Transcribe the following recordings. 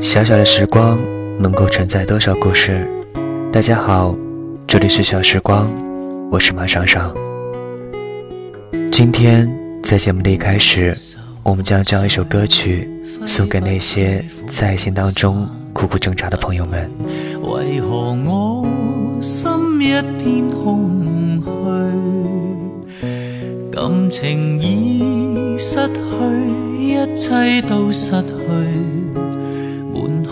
小小的时光能够承载多少故事？大家好，这里是小时光，我是马爽爽。今天在节目的一开始，我们将将一首歌曲送给那些在爱情当中苦苦挣扎的朋友们。为何我心一片空虚？感情已失去，一切都失去。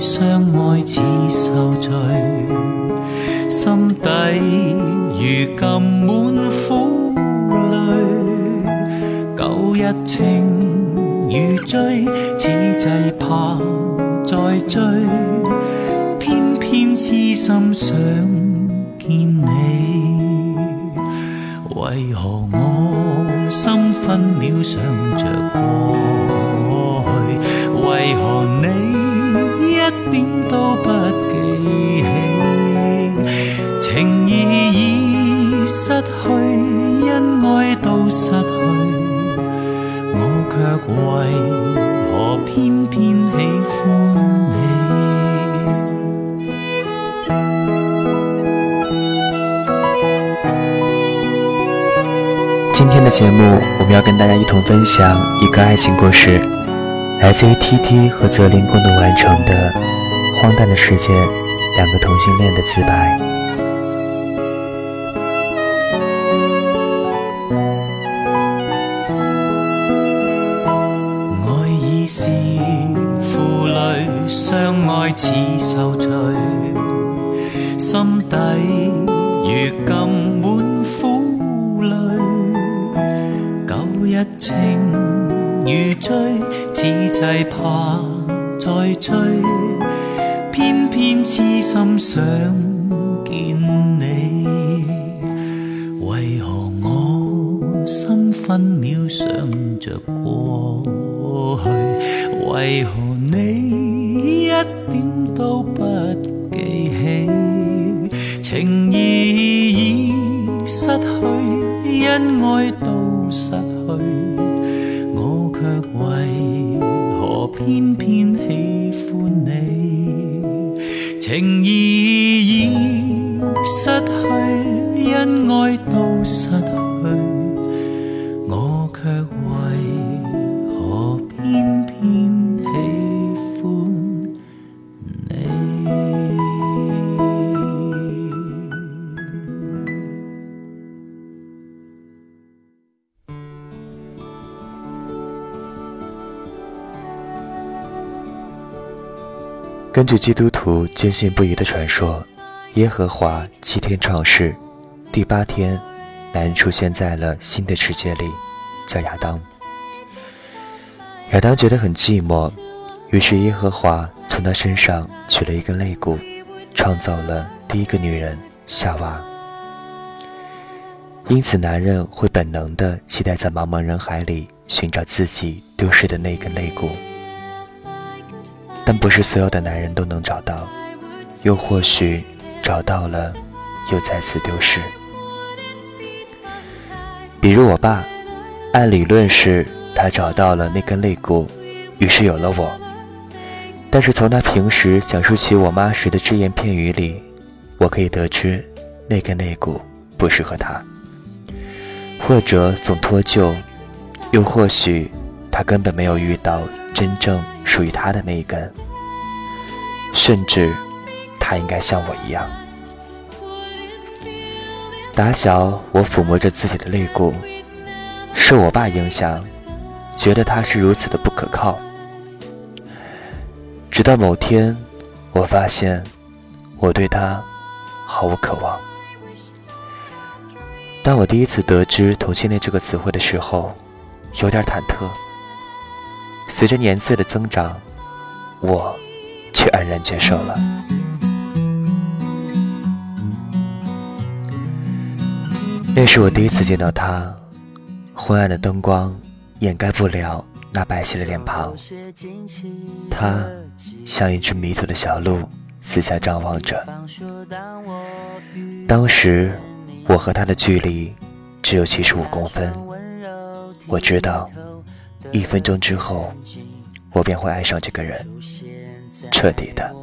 相爱似受罪，心底如今满苦泪。旧日情如醉，此际怕再追，偏偏痴心想见你。为何我心分秒想着过？点都不记起？情意已失去，恩爱都失去，我却为何偏偏喜欢你？今天的节目，我们要跟大家一同分享一个爱情故事。来自于 T T 和泽林共同完成的《荒诞的世界》，两个同性恋的自白。过去？为何你一点都不记起？情义已失去，恩爱都失根据基督徒坚信不疑的传说，耶和华七天创世，第八天，男人出现在了新的世界里，叫亚当。亚当觉得很寂寞，于是耶和华从他身上取了一根肋骨，创造了第一个女人夏娃。因此，男人会本能地期待在茫茫人海里寻找自己丢失的那根肋骨。但不是所有的男人都能找到，又或许找到了，又再次丢失。比如我爸，按理论是他找到了那根肋骨，于是有了我。但是从他平时讲述起我妈时的只言片语里，我可以得知，那根肋骨不适合他，或者总脱臼，又或许他根本没有遇到真正。属于他的那一根，甚至他应该像我一样。打小我抚摸着自己的肋骨，受我爸影响，觉得他是如此的不可靠。直到某天，我发现我对他毫无渴望。当我第一次得知同性恋这个词汇的时候，有点忐忑。随着年岁的增长，我却安然接受了。那是我第一次见到他，昏暗的灯光掩盖不了那白皙的脸庞。他像一只迷途的小鹿，四下张望着。当时我和他的距离只有七十五公分，我知道，一分钟之后，我便会爱上这个人，彻底的。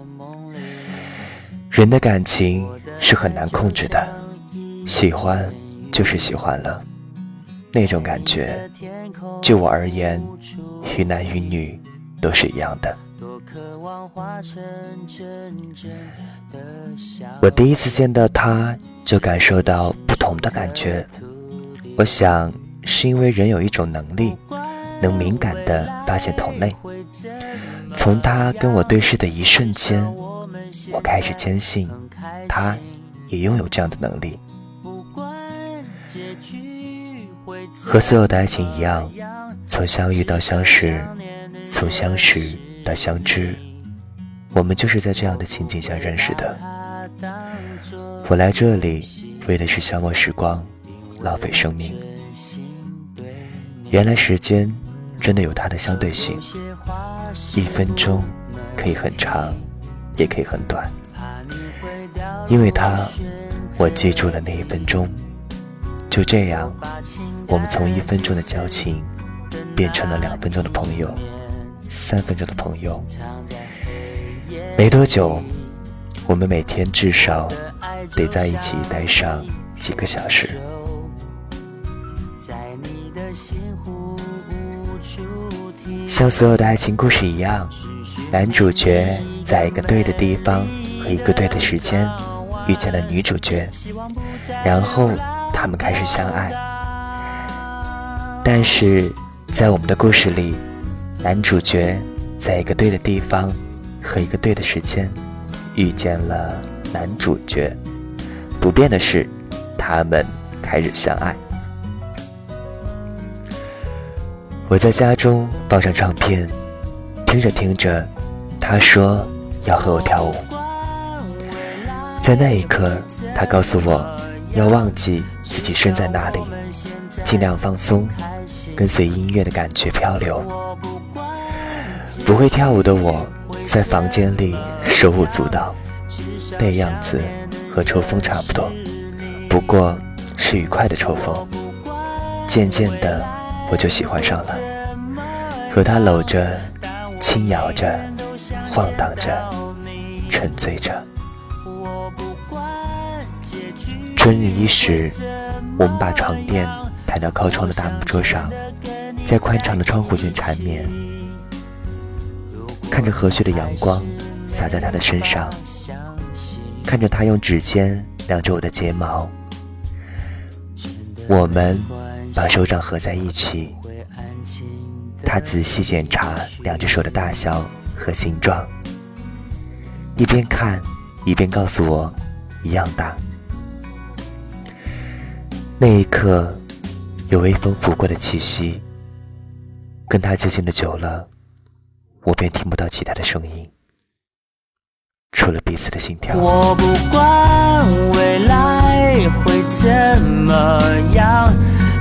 人的感情是很难控制的，喜欢。就是喜欢了，那种感觉，就我而言，于男于女都是一样的。我第一次见到他，就感受到不同的感觉。我想，是因为人有一种能力，能敏感地发现同类。从他跟我对视的一瞬间，我开始坚信，他也拥有这样的能力。和所有的爱情一样，从相遇到相识，从相识到相知，我们就是在这样的情景下认识的。我来这里为的是消磨时光，浪费生命。原来时间真的有它的相对性，一分钟可以很长，也可以很短。因为他，我记住了那一分钟。就这样，我们从一分钟的交情变成了两分钟的朋友，三分钟的朋友。没多久，我们每天至少得在一起待上几个小时。在你的心湖像所有的爱情故事一样，男主角在一个对的地方和一个对的时间遇见了女主角，然后。他们开始相爱，但是在我们的故事里，男主角在一个对的地方和一个对的时间遇见了男主角。不变的是，他们开始相爱。我在家中放上唱片，听着听着，他说要和我跳舞。在那一刻，他告诉我。要忘记自己身在哪里，尽量放松，跟随音乐的感觉漂流。不会跳舞的我，在房间里手舞足蹈，那样子和抽风差不多，不过是愉快的抽风。渐渐的，我就喜欢上了，和他搂着，轻摇着，晃荡着，沉醉着。春日伊始，我们把床垫抬到靠窗的大木桌上，在宽敞的窗户前缠绵，看着和煦的阳光洒在他的身上，看着他用指尖撩着我的睫毛，我们把手掌合在一起，他仔细检查两只手的大小和形状，一边看一边告诉我，一样大。那一刻，有微风拂过的气息。跟他接近的久了，我便听不到其他的声音，除了彼此的心跳。我不管未来会怎么样，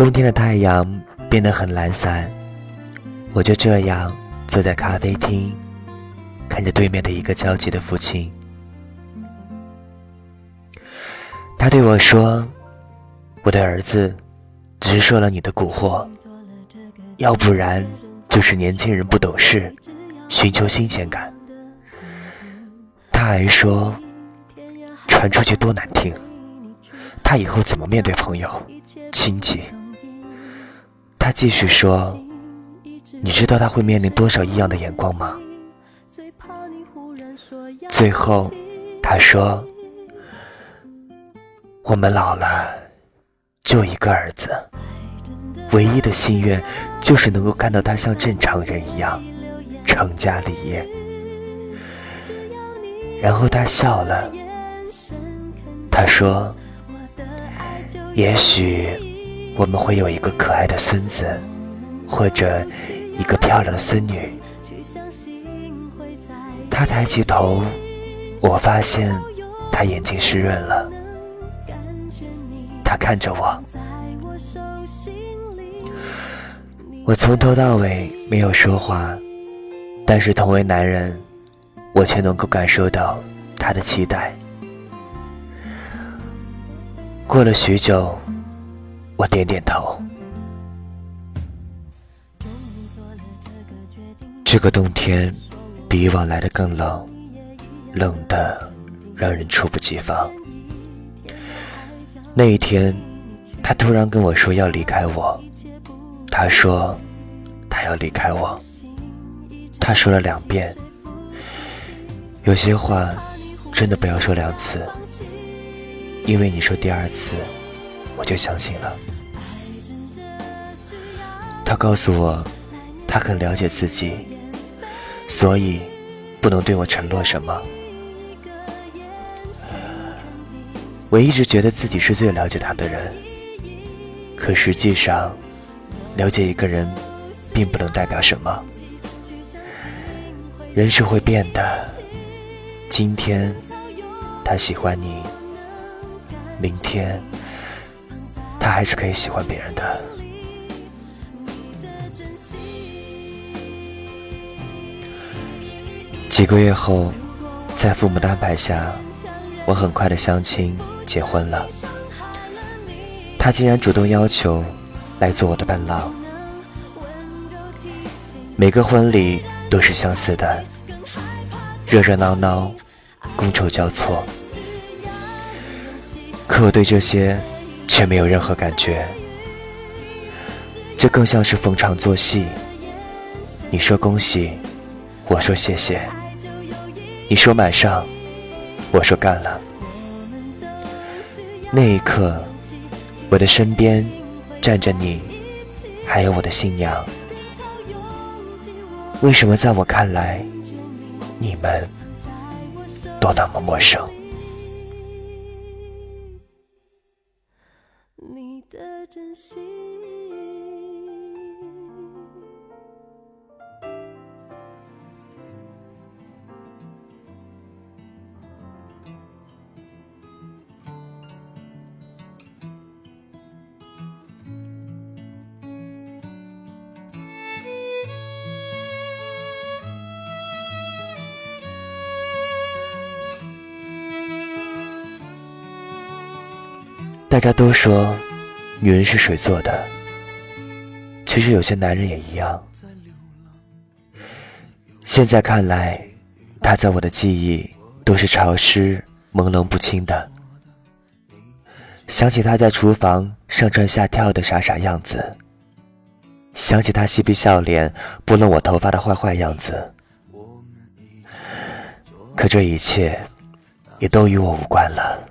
冬天的太阳变得很懒散，我就这样坐在咖啡厅，看着对面的一个焦急的父亲。他对我说：“我的儿子，只是受了你的蛊惑，要不然就是年轻人不懂事，寻求新鲜感。”他还说：“传出去多难听，他以后怎么面对朋友、亲戚？”他继续说：“你知道他会面临多少异样的眼光吗？”最后，他说。我们老了，就一个儿子，唯一的心愿就是能够看到他像正常人一样成家立业。然后他笑了，他说：“也许我们会有一个可爱的孙子，或者一个漂亮的孙女。”他抬起头，我发现他眼睛湿润了。他看着我，我从头到尾没有说话，但是同为男人，我却能够感受到他的期待。过了许久，我点点头。这个冬天比以往来的更冷，冷的让人猝不及防。那一天，他突然跟我说要离开我。他说，他要离开我。他说了两遍。有些话，真的不要说两次，因为你说第二次，我就相信了。他告诉我，他很了解自己，所以不能对我承诺什么。我一直觉得自己是最了解他的人，可实际上，了解一个人，并不能代表什么。人是会变的，今天他喜欢你，明天他还是可以喜欢别人的。几个月后，在父母的安排下，我很快的相亲。结婚了，他竟然主动要求来做我的伴郎。每个婚礼都是相似的，热热闹闹，觥筹交错。可我对这些却没有任何感觉，这更像是逢场作戏。你说恭喜，我说谢谢；你说马上，我说干了。那一刻，我的身边站着你，还有我的新娘。为什么在我看来，你们都那么陌生？大家都说，女人是水做的。其实有些男人也一样。现在看来，他在我的记忆都是潮湿、朦胧不清的。想起他在厨房上蹿下跳的傻傻样子，想起他嬉皮笑脸拨弄我头发的坏坏样子。可这一切，也都与我无关了。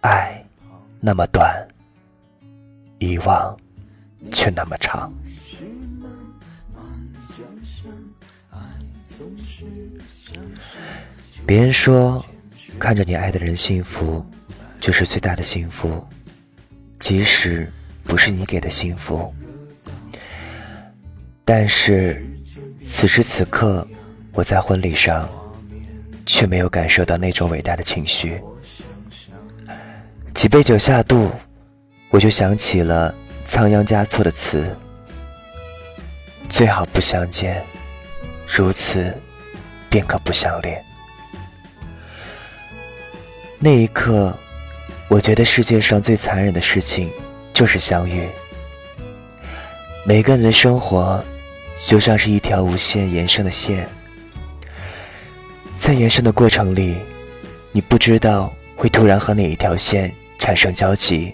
爱那么短，遗忘却那么长。别人说，看着你爱的人幸福，就是最大的幸福，即使不是你给的幸福。但是此时此刻，我在婚礼上，却没有感受到那种伟大的情绪。几杯酒下肚，我就想起了仓央嘉措的词：“最好不相见，如此便可不相恋。”那一刻，我觉得世界上最残忍的事情就是相遇。每个人的生活就像是一条无限延伸的线，在延伸的过程里，你不知道会突然和哪一条线产生交集，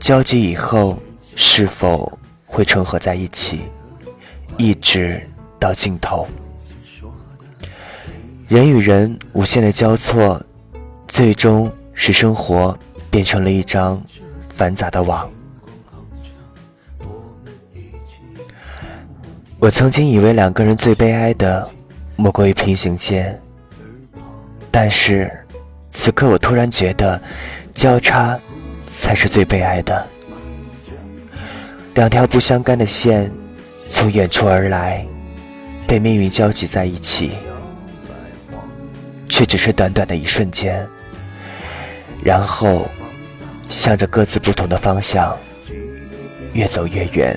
交集以后是否会重合在一起，一直到尽头。人与人无限的交错。最终使生活变成了一张繁杂的网。我曾经以为两个人最悲哀的莫过于平行线，但是此刻我突然觉得交叉才是最悲哀的。两条不相干的线从远处而来，被命运交集在一起，却只是短短的一瞬间。然后，向着各自不同的方向，越走越远，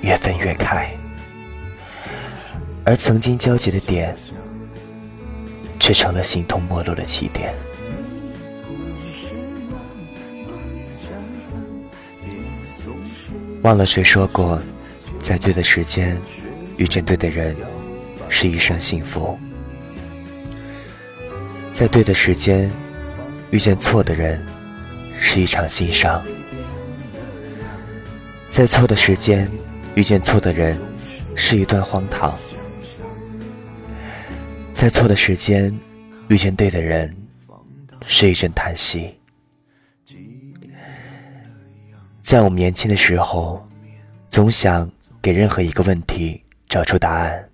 越分越开。而曾经交集的点，却成了形同陌路的起点。忘了谁说过，在对的时间遇见对的人，是一生幸福。在对的时间。遇见错的人是一场心伤，在错的时间遇见错的人是一段荒唐，在错的时间遇见对的人是一阵叹息。在我们年轻的时候，总想给任何一个问题找出答案，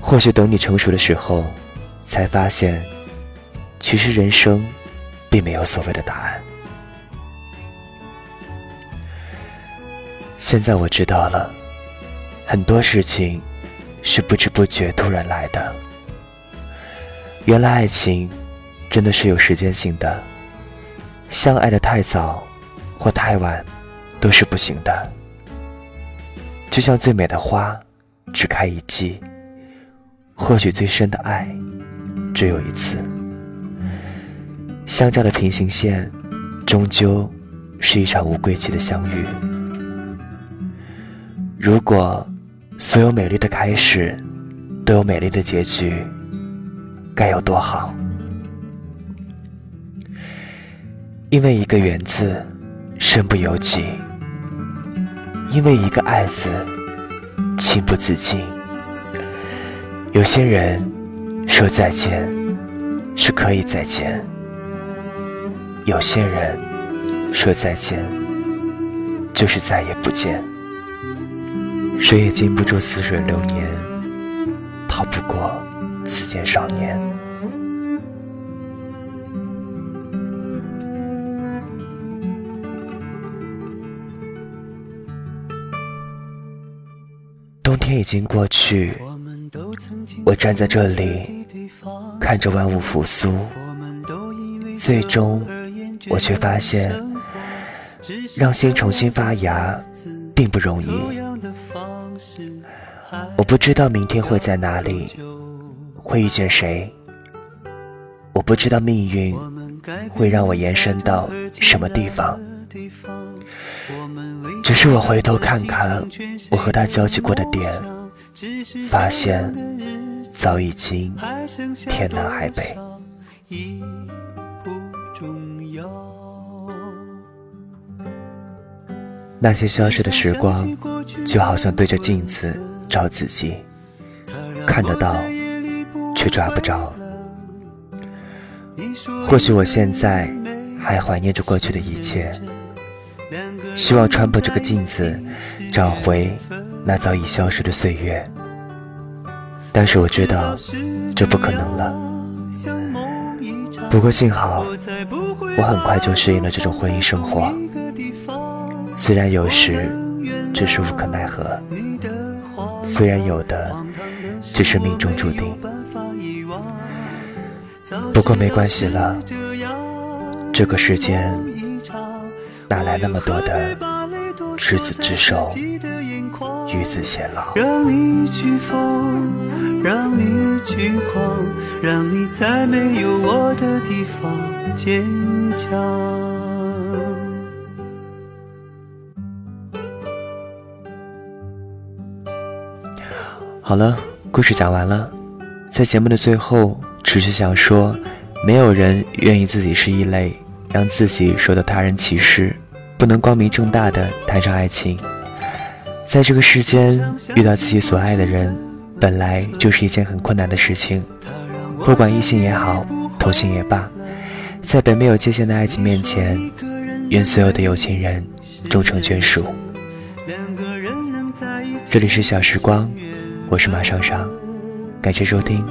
或许等你成熟的时候，才发现。其实人生，并没有所谓的答案。现在我知道了，很多事情是不知不觉突然来的。原来爱情真的是有时间性的，相爱的太早或太晚都是不行的。就像最美的花只开一季，或许最深的爱只有一次。相交的平行线，终究是一场无归期的相遇。如果所有美丽的开始都有美丽的结局，该有多好！因为一个缘字，身不由己；因为一个爱字，情不自禁。有些人说再见，是可以再见。有些人说再见，就是再也不见。谁也经不住似水流年，逃不过此间少年。天已经过去，我站在这里，看着万物复苏，最终。我却发现，让心重新发芽并不容易。我不知道明天会在哪里，会遇见谁。我不知道命运会让我延伸到什么地方。只是我回头看看我和他交集过的点，发现早已经天南海北。那些消失的时光，就好像对着镜子照自己，看得到，却抓不着。或许我现在还怀念着过去的一切，希望穿破这个镜子，找回那早已消失的岁月。但是我知道，这不可能了。不过幸好，我很快就适应了这种婚姻生活。虽然有时只是无可奈何，虽然有的只是命中注定，不过没关系了。这个世间哪来那么多的执子之手，与子偕老？让你去疯，让你去狂，让你在没有我的地方坚强。好了，故事讲完了。在节目的最后，只是想说，没有人愿意自己是异类，让自己受到他人歧视，不能光明正大的谈上爱情。在这个世间，遇到自己所爱的人，本来就是一件很困难的事情。不管异性也好，同性也罢，在本没有界限的爱情面前，愿所有的有情人终成眷属。这里是小时光。我是马尚尚，感谢收听，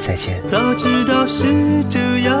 再见。早知道是这样，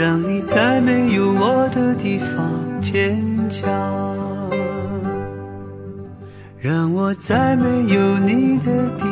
让你在没有我的地方坚强，让我在没有你的地